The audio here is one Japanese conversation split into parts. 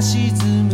沈む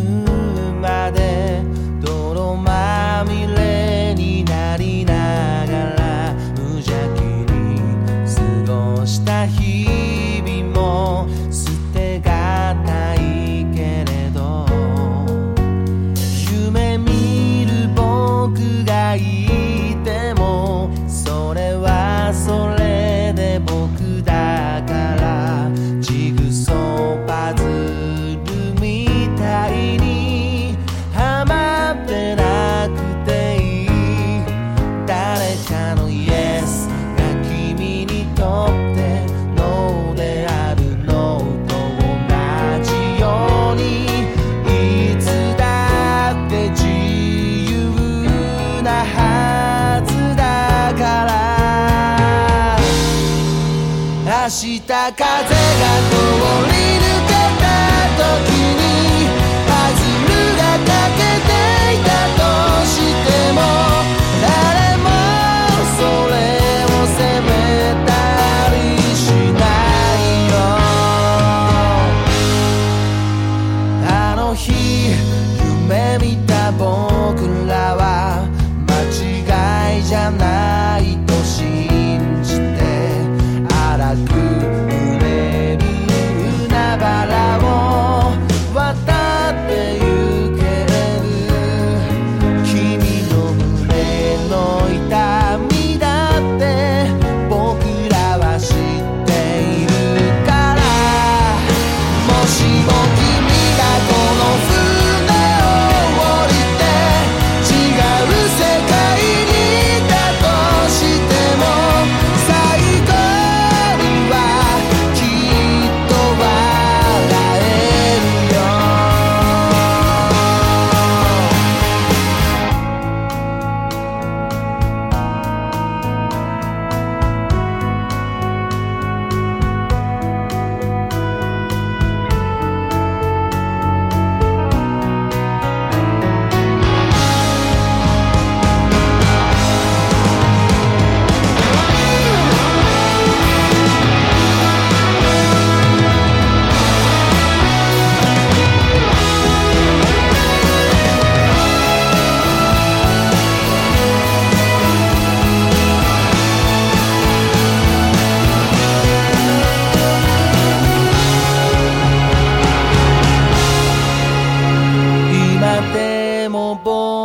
した風が通り抜けた時に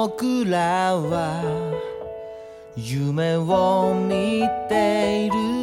僕らは夢を見ている。